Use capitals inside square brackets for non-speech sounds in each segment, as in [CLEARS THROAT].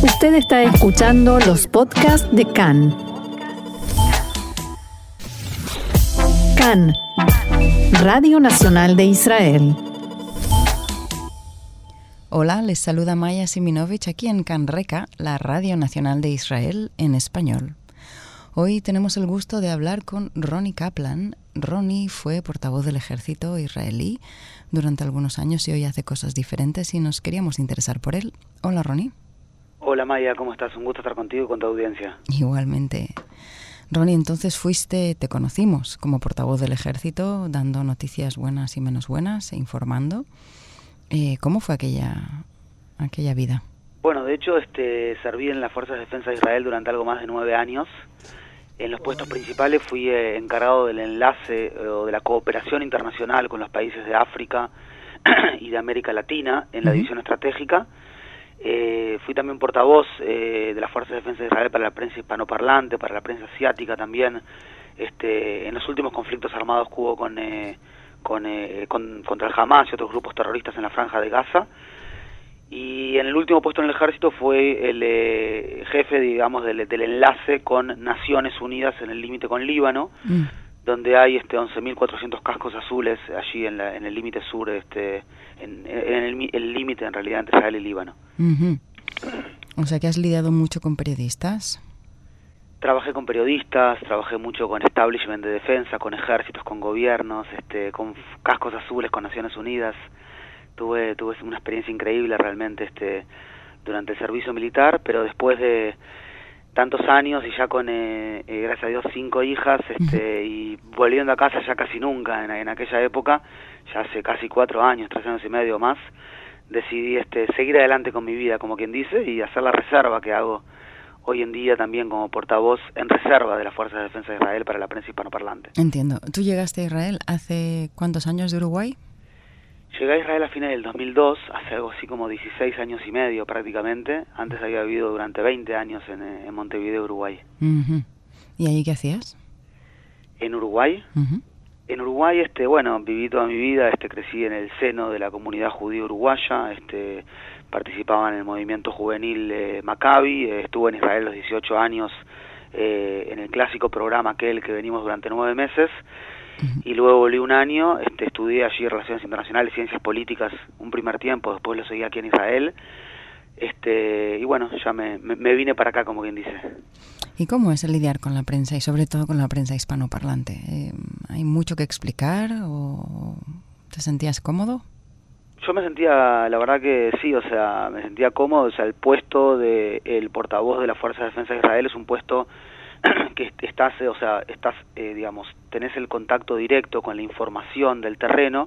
Usted está escuchando los podcasts de CAN. CAN, Radio Nacional de Israel. Hola, les saluda Maya Siminovich aquí en CAN Reca, la Radio Nacional de Israel en español. Hoy tenemos el gusto de hablar con Ronnie Kaplan. Ronnie fue portavoz del ejército israelí durante algunos años y hoy hace cosas diferentes y nos queríamos interesar por él. Hola Ronnie. Hola Maya, ¿cómo estás? Un gusto estar contigo y con tu audiencia. Igualmente. Ronnie, entonces fuiste, te conocimos como portavoz del ejército, dando noticias buenas y menos buenas e informando. Eh, ¿Cómo fue aquella, aquella vida? Bueno, de hecho, este, serví en las Fuerzas de Defensa de Israel durante algo más de nueve años en los puestos principales fui eh, encargado del enlace eh, o de la cooperación internacional con los países de África [CLEARS THROAT] y de América Latina en la división estratégica. Eh, fui también portavoz de las Fuerzas de Defensa de Israel para la prensa hispanoparlante, para la prensa asiática también, este, en los últimos conflictos armados que hubo con, con, contra el Hamas y otros grupos terroristas en la franja de Gaza. Y en el último puesto en el ejército fue el eh, jefe, digamos, del, enlace con Naciones Unidas en el límite con Líbano, mm. Donde hay este 11.400 cascos azules allí en, en el límite sur, este, en, el límite en realidad entre Israel y Líbano. O sea que has lidiado mucho con periodistas. Trabajé con periodistas, trabajé mucho con establishment de defensa, con ejércitos, con gobiernos, este, con cascos azules, con Naciones Unidas tuve tuve una experiencia increíble realmente este durante el servicio militar pero después de tantos años y ya con eh, eh, gracias a Dios cinco hijas este y volviendo a casa ya casi nunca en, en, aquella época ya hace casi cuatro años tres años y medio más decidí este seguir adelante con mi vida como quien dice y hacer la reserva que hago hoy en día también como portavoz en reserva de las Fuerzas de Defensa de Israel para la prensa hispanoparlante. Entiendo. ¿Tú llegaste a Israel hace cuántos años de Uruguay? Llegué a Israel a fines del 2002, hace algo así como 16 años y medio prácticamente. Antes había vivido durante 20 años en, en Montevideo, Uruguay. ¿Y ahí qué hacías? En Uruguay. En Uruguay, este, bueno, viví toda mi vida, este, crecí en el seno de la comunidad judía uruguaya, este, participaba en el movimiento juvenil eh, Maccabi, eh, estuve en Israel los 18 años eh, en el clásico programa aquel que venimos durante nueve meses y luego volví un año, este, estudié allí Relaciones Internacionales, Ciencias Políticas un primer tiempo, después lo seguí aquí en Israel, este, y bueno, ya me, me, vine para acá, como quien dice. ¿Y cómo es lidiar con la prensa y sobre todo con la prensa hispanoparlante? Eh, ¿Hay mucho que explicar o te sentías cómodo? Yo me sentía, la verdad que sí, o sea, me sentía cómodo, o sea, el puesto de el portavoz de la Fuerza de Defensa de Israel es un puesto [CLEARS THROAT] que estás, o sea, estás, eh, digamos, tenés el contacto directo con la información del terreno,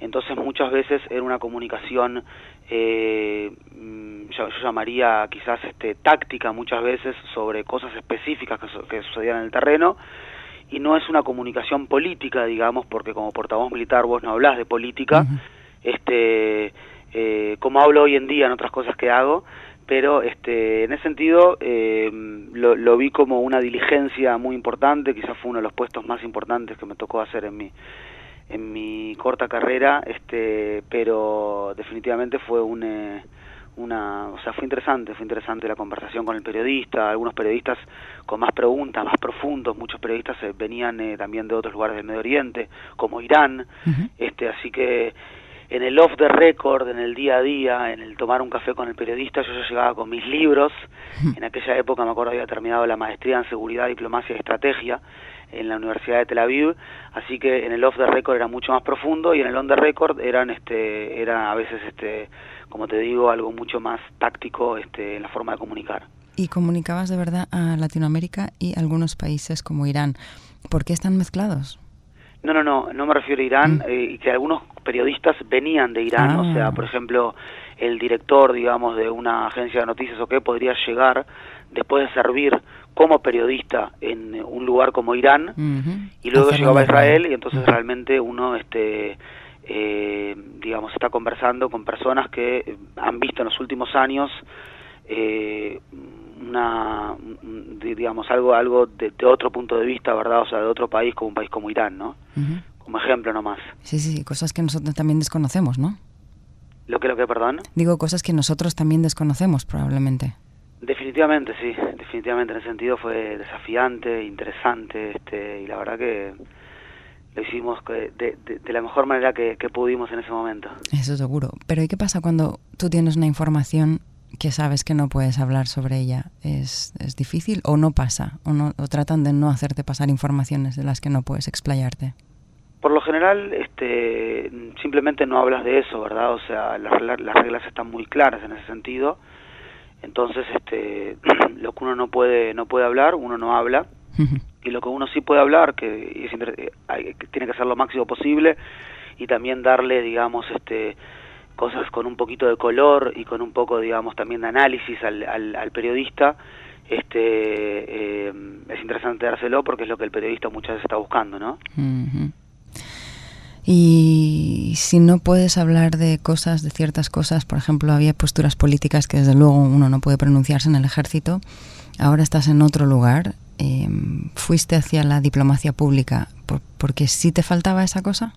entonces muchas veces era una comunicación, eh, mm, yo, llamaría quizás este, táctica muchas veces sobre cosas específicas que, sucedían en el terreno, y no es una comunicación política, digamos, porque como portavoz militar vos no hablas de política, este, eh, como hablo hoy en día en otras cosas que hago, pero este, en ese sentido eh, lo, lo, vi como una diligencia muy importante, quizás fue uno de los puestos más importantes que me tocó hacer en mi, en mi corta carrera, este, pero definitivamente fue un, eh, una, o sea, fue interesante, fue interesante la conversación con el periodista, algunos periodistas con más preguntas, más profundos, muchos periodistas eh, venían también de otros lugares del Medio Oriente, como Irán, este, así que en el off the record, en el día a día, en el tomar un café con el periodista, yo ya llegaba con mis libros. [LAUGHS] En aquella época, me acuerdo, había terminado la maestría en Seguridad, Diplomacia y Estrategia en la Universidad de Tel Aviv, así que en el off the record era mucho más profundo y en el on the record eran este era a veces este como te digo algo mucho más táctico este en la forma de comunicar. Y comunicabas de verdad a Latinoamérica y algunos países como Irán. ¿Por qué están mezclados? No, no, no, no me refiero a Irán, mm. eh, y que algunos periodistas venían de Irán, o sea, ah. por ejemplo, el director, digamos, de una agencia de noticias o qué, podría llegar después de servir como periodista en un lugar como Irán y luego llegaba a Israel y entonces realmente uno este eh, digamos está conversando con personas que han visto en los últimos años eh, una digamos algo algo de, otro punto de vista verdad o sea de otro país como un país como Irán no como ejemplo nomás. Sí sí cosas que nosotros también desconocemos no lo que lo que perdón digo cosas que nosotros también desconocemos probablemente. Definitivamente, sí, definitivamente en ese sentido fue desafiante, interesante, este, y la verdad que lo hicimos de, la mejor manera que, pudimos en ese momento. Eso seguro. Pero ¿y qué pasa cuando tú tienes una información que sabes que no puedes hablar sobre ella? ¿Es, es difícil o no pasa? O, no, ¿O tratan de no hacerte pasar informaciones de las que no puedes explayarte? Por lo general, este, simplemente no hablas de eso, ¿verdad? O sea, las, las reglas están muy claras en ese sentido. Entonces, este, [CLEARS THROAT] lo que uno no puede, no puede hablar, uno no habla [LAUGHS] y lo que uno sí puede hablar, que, hay, tiene que ser lo máximo posible y también darle, digamos, este cosas con un poquito de color y con un poco, digamos, también de análisis al, al, periodista, este eh, es interesante dárselo porque es lo que el periodista muchas veces está buscando, ¿no? Y si no puedes hablar de cosas, de ciertas cosas, por ejemplo, había posturas políticas que desde luego uno no puede pronunciarse en el ejército, ahora estás en otro lugar, eh, ¿fuiste hacia la diplomacia pública porque sí te faltaba esa cosa?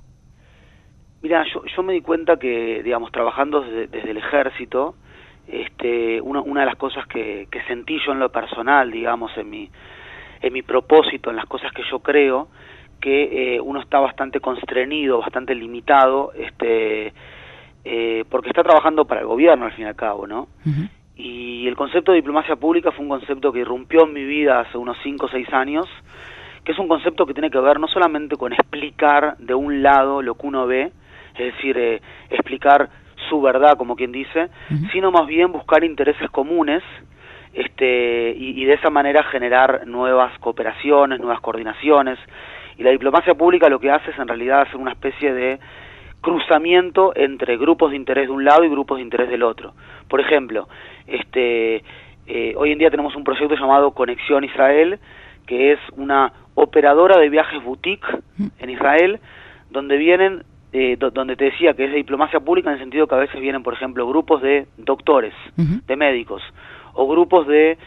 Mira, yo, yo me di cuenta que, digamos, trabajando desde, el ejército, este, una, una de las cosas que, que sentí yo en lo personal, digamos, en mi, en mi propósito, en las cosas que yo creo, que eh, uno está bastante constreñido, bastante limitado, este, eh, porque está trabajando para el gobierno al fin y al cabo, ¿no? Y el concepto de diplomacia pública fue un concepto que irrumpió en mi vida hace unos 5 o 6 años, que es un concepto que tiene que ver no solamente con explicar de un lado lo que uno ve, es decir, eh, explicar su verdad, como quien dice, sino más bien buscar intereses comunes este, y, y, de esa manera generar nuevas cooperaciones, nuevas coordinaciones. Y la diplomacia pública lo que hace es en realidad hacer una especie de cruzamiento entre grupos de interés de un lado y grupos de interés del otro. Por ejemplo, este, eh, hoy en día tenemos un proyecto llamado Conexión Israel, que es una operadora de viajes boutique en Israel, donde vienen, eh, donde te decía que es de diplomacia pública en el sentido que a veces vienen, por ejemplo, grupos de doctores, de médicos, o grupos de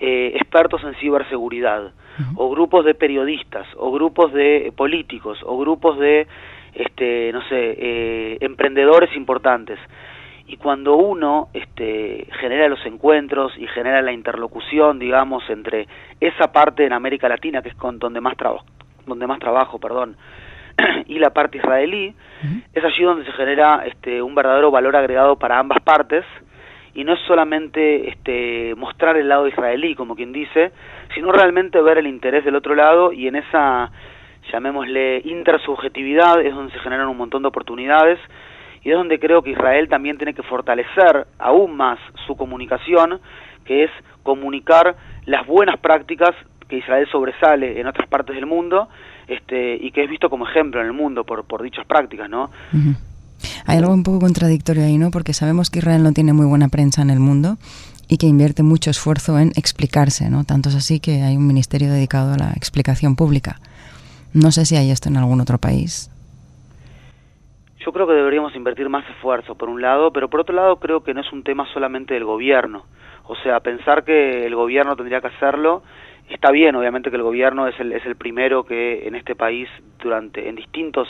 eh, expertos en ciberseguridad, o grupos de periodistas, o grupos de políticos, o grupos de, este, no sé, emprendedores importantes. Y cuando uno este, genera los encuentros y genera la interlocución, digamos, entre esa parte en América Latina, que es con donde más, trabajo donde más trabajo, perdón, [CLEARS THROAT] y la parte israelí, es allí donde se genera este, un verdadero valor agregado para ambas partes, y no es solamente este, mostrar el lado israelí, como quien dice, sino realmente ver el interés del otro lado y en esa, llamémosle, intersubjetividad es donde se generan un montón de oportunidades y es donde creo que Israel también tiene que fortalecer aún más su comunicación, que es comunicar las buenas prácticas que Israel sobresale en otras partes del mundo este, y que es visto como ejemplo en el mundo por, por dichas prácticas, ¿no? Hay algo un poco contradictorio ahí, ¿no? Porque sabemos que Israel no tiene muy buena prensa en el mundo y que invierte mucho esfuerzo en explicarse, ¿no? Tanto es así que hay un ministerio dedicado a la explicación pública. No sé si hay esto en algún otro país. Yo creo que deberíamos invertir más esfuerzo, por un lado, pero por otro lado creo que no es un tema solamente del gobierno. O sea, pensar que el gobierno tendría que hacerlo, está bien, obviamente que el gobierno es el, es el primero que en este país, durante en distintos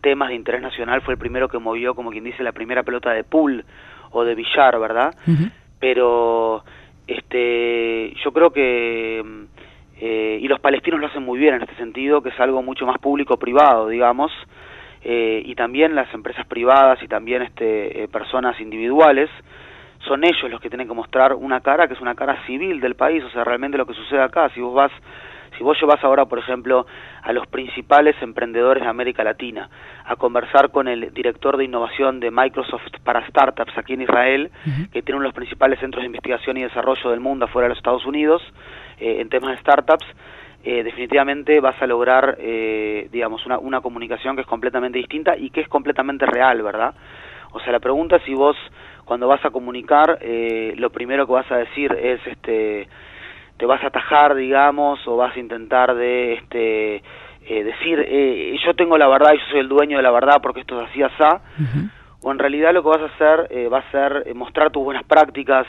temas de interés nacional, fue el primero que movió, como quien dice, la primera pelota de pool o de billar, ¿verdad? Pero este, yo creo que... Eh, y los palestinos lo hacen muy bien en este sentido, que es algo mucho más público-privado, digamos, eh, y también las empresas privadas y también este, eh, personas individuales, son ellos los que tienen que mostrar una cara que es una cara civil del país, o sea, realmente lo que sucede acá, si vos vas si vos llevas ahora, por ejemplo, a los principales emprendedores de América Latina a conversar con el director de innovación de Microsoft para startups aquí en Israel, que tiene uno de los principales centros de investigación y desarrollo del mundo afuera de los Estados Unidos, eh, en temas de startups, eh, definitivamente vas a lograr, eh, digamos, una, una comunicación que es completamente distinta y que es completamente real, ¿verdad? O sea, la pregunta es si vos, cuando vas a comunicar, eh, lo primero que vas a decir es, este, te vas a atajar, digamos, o vas a intentar de, este, decir, yo tengo la verdad y yo soy el dueño de la verdad porque esto es así, así, o en realidad lo que vas a hacer va a ser mostrar tus buenas prácticas,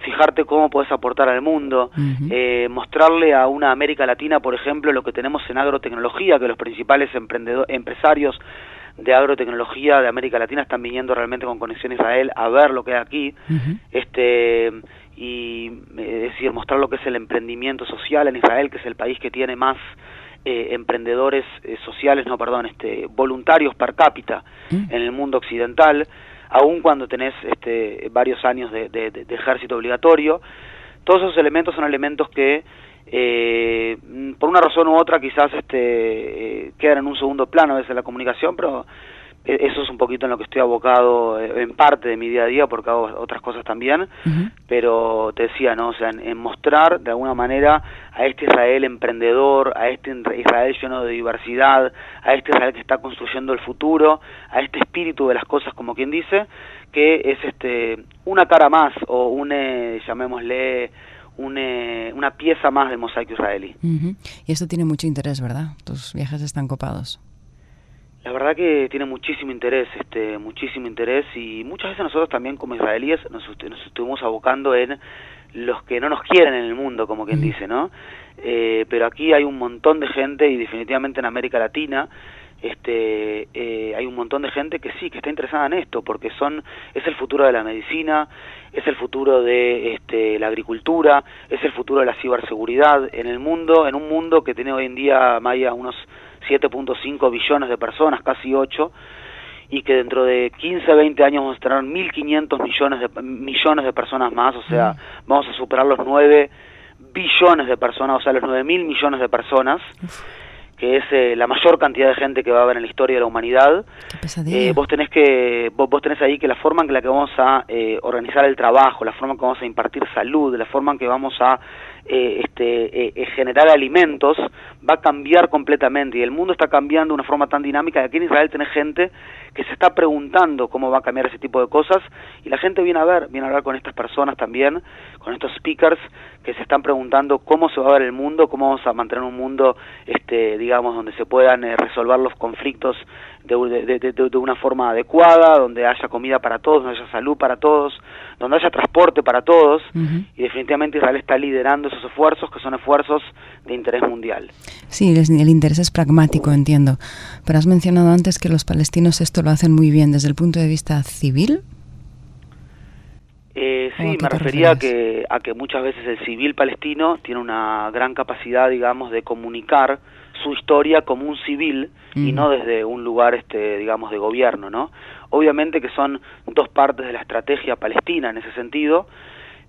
fijarte cómo puedes aportar al mundo, eh, mostrarle a una América Latina, por ejemplo, lo que tenemos en agrotecnología, que los principales empresarios de agrotecnología de América Latina están viniendo realmente con Conexión Israel a ver lo que hay aquí, este y decir, mostrar lo que es el emprendimiento social en Israel, que es el país que tiene más eh, emprendedores eh, sociales, no, perdón, este, voluntarios per cápita mm. en el mundo occidental, aun cuando tenés este, varios años de, de, ejército obligatorio. Todos esos elementos son elementos que, eh, por una razón u otra, quizás este, quedan en un segundo plano a veces la comunicación, pero e, eso es un poquito en lo que estoy abocado eh, en parte de mi día a día porque hago otras cosas también. Pero te decía no o sea en, mostrar de alguna manera a este Israel emprendedor a este Israel lleno de diversidad a este Israel que está construyendo el futuro a este espíritu de las cosas como quien dice que es este una cara más o un eh, llamémosle eh, una pieza más del mosaico israelí. Y esto tiene mucho interés verdad tus viajes están copados. La verdad que tiene muchísimo interés, este, muchísimo interés y muchas veces nosotros también como israelíes nos, nos estuvimos abocando en los que no nos quieren en el mundo, como quien dice, ¿no? Eh, pero aquí hay un montón de gente y definitivamente en América Latina este eh, hay un montón de gente que sí que está interesada en esto porque son es el futuro de la medicina es el futuro de este, la agricultura es el futuro de la ciberseguridad en el mundo en un mundo que tiene hoy en día Maya unos 7.5 billones de personas, casi 8, y que dentro de 15, 20 años vamos a tener 1.500 millones de, millones de personas más, o sea, mm. vamos a superar los 9 billones de personas, o sea, los 9.000 millones de personas. Que es eh, la mayor cantidad de gente que va a haber en la historia de la humanidad. Eh, vos tenés que vos, tenés ahí que la forma en la que vamos a eh, organizar el trabajo, la forma en que vamos a impartir salud, la forma en que vamos a eh, este, eh, eh, generar alimentos va a cambiar completamente. Y el mundo está cambiando de una forma tan dinámica que aquí en Israel tenés gente que se está preguntando cómo va a cambiar ese tipo de cosas. Y la gente viene a ver, viene a hablar con estas personas también, con estos speakers que se están preguntando cómo se va a ver el mundo, cómo vamos a mantener un mundo, este, digamos, donde se puedan resolver los conflictos de, de, una forma adecuada, donde haya comida para todos, donde haya salud para todos, donde haya transporte para todos, y definitivamente Israel está liderando esos esfuerzos que son esfuerzos de interés mundial. Sí, el interés es pragmático, entiendo, pero has mencionado antes que los palestinos esto lo hacen muy bien desde el punto de vista civil. Eh, sí, me refería a que, a que muchas veces el civil palestino tiene una gran capacidad, digamos, de comunicar su historia como un civil y no desde un lugar, este, digamos, de gobierno, ¿no? Obviamente que son dos partes de la estrategia palestina en ese sentido,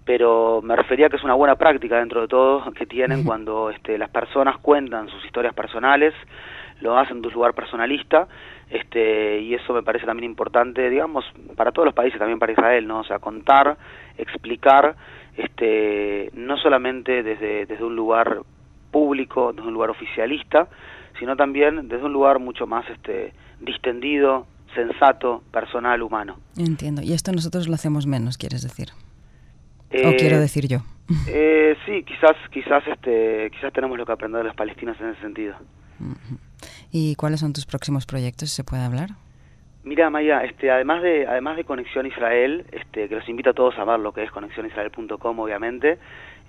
pero me refería que es una buena práctica dentro de todo que tienen cuando este, las personas cuentan sus historias personales, lo hacen de un lugar personalista, este, y eso me parece también importante, digamos, para todos los países, también para Israel, ¿no? O sea, contar, explicar, este, no solamente desde, desde un lugar público, desde un lugar oficialista, sino también desde un lugar mucho más este, distendido, sensato, personal, humano. Entiendo. Y esto nosotros lo hacemos menos, quieres decir. O quiero eh, decir yo. Eh, sí, quizás, quizás, este, quizás tenemos lo que aprender de los palestinos en ese sentido. ¿Y cuáles son tus próximos proyectos, si se puede hablar? Mira, Maya, este, además de además de Conexión Israel, este, que los invito a todos a ver lo que es conexiónisrael.com, obviamente,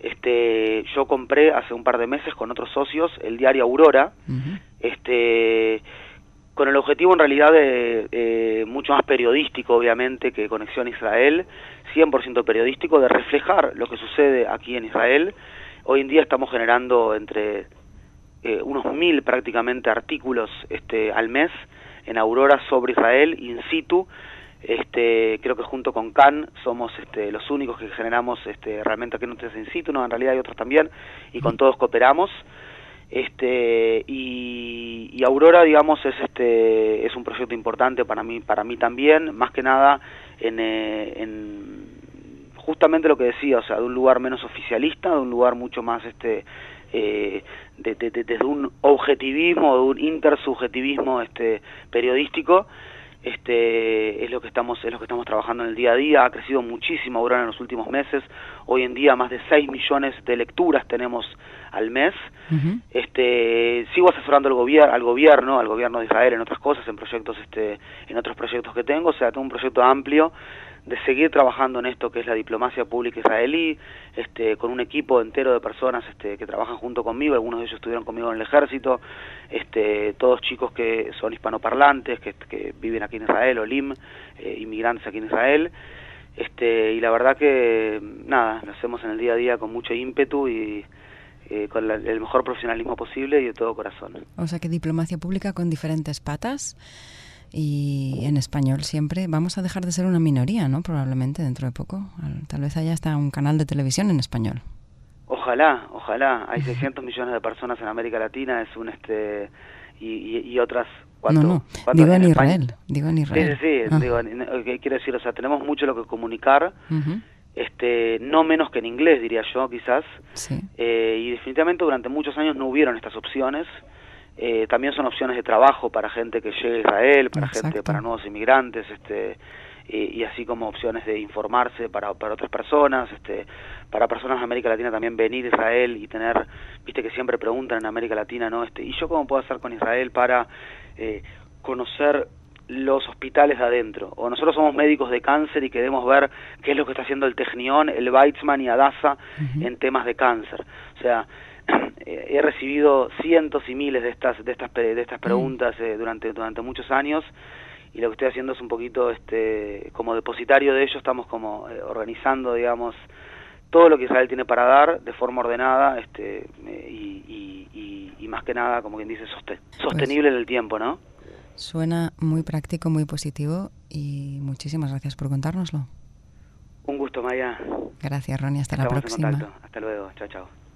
este, yo compré hace un par de meses con otros socios el diario Aurora, este, con el objetivo en realidad de, mucho más periodístico, obviamente, que Conexión Israel, 100% periodístico, de reflejar lo que sucede aquí en Israel. Hoy en día estamos generando entre eh, unos mil prácticamente artículos este, al mes en Aurora sobre Israel in situ. Este, creo que junto con CAN somos este, los únicos que generamos este, realmente aquí noticias in situ, no, en realidad hay otros también, y con todos cooperamos. Este, y, y, Aurora, digamos, es, este, es un proyecto importante para mí, para mí también, más que nada en, eh, en justamente lo que decía, o sea, de un lugar menos oficialista, de un lugar mucho más este, eh, de, desde un objetivismo, de un intersubjetivismo este, periodístico, este es lo que estamos es lo que estamos trabajando en el día a día. Ha crecido muchísimo ahora en los últimos meses. Hoy en día más de 6 millones de lecturas tenemos al mes. Este sigo asesorando al gobierno al gobierno al gobierno de Israel en otras cosas en proyectos este en otros proyectos que tengo. O sea tengo un proyecto amplio de seguir trabajando en esto que es la diplomacia pública israelí, este, con un equipo entero de personas este, que trabajan junto conmigo, algunos de ellos estuvieron conmigo en el ejército, este, todos chicos que son hispanoparlantes, que, que viven aquí en Israel, o LIM, eh, inmigrantes aquí en Israel, Este, y la verdad que, nada, lo hacemos en el día a día con mucho ímpetu y eh, con el mejor profesionalismo posible y de todo corazón. O sea que diplomacia pública con diferentes patas y en español siempre. Vamos a dejar de ser una minoría, ¿no? Probablemente dentro de poco. Tal vez haya hasta un canal de televisión en español. Ojalá, ojalá. Hay 600 millones de personas en América Latina, es un este y, y, otras no, no, digo en, Israel, digo en Israel. Sí, sí, sí, ah. digo, quiero decir, o sea, tenemos mucho lo que comunicar, este, no menos que en inglés, diría yo, quizás, sí. eh, y definitivamente durante muchos años no hubieron estas opciones, eh, también son opciones de trabajo para gente que llegue a Israel, para gente, para nuevos inmigrantes, este, y, así como opciones de informarse para, para otras personas, este, para personas de América Latina también venir a Israel y tener, viste que siempre preguntan en América Latina, ¿no? Este, ¿Y yo cómo puedo hacer con Israel para eh, conocer los hospitales de adentro? O nosotros somos médicos de cáncer y queremos ver qué es lo que está haciendo el Technion, el Weizmann y Adasa en temas de cáncer. O sea, [CLEARS THROAT] he recibido cientos y miles de estas de estas de estas mm. preguntas eh, durante durante muchos años y lo que estoy haciendo es un poquito este como depositario de ello estamos como eh, organizando digamos todo lo que Israel tiene para dar de forma ordenada este eh, y, más que nada como quien dice sostenible en el tiempo no suena muy práctico muy positivo y muchísimas gracias por contárnoslo. Un gusto Maya. Gracias Ronnie. Hasta la próxima. hasta luego. Chao chao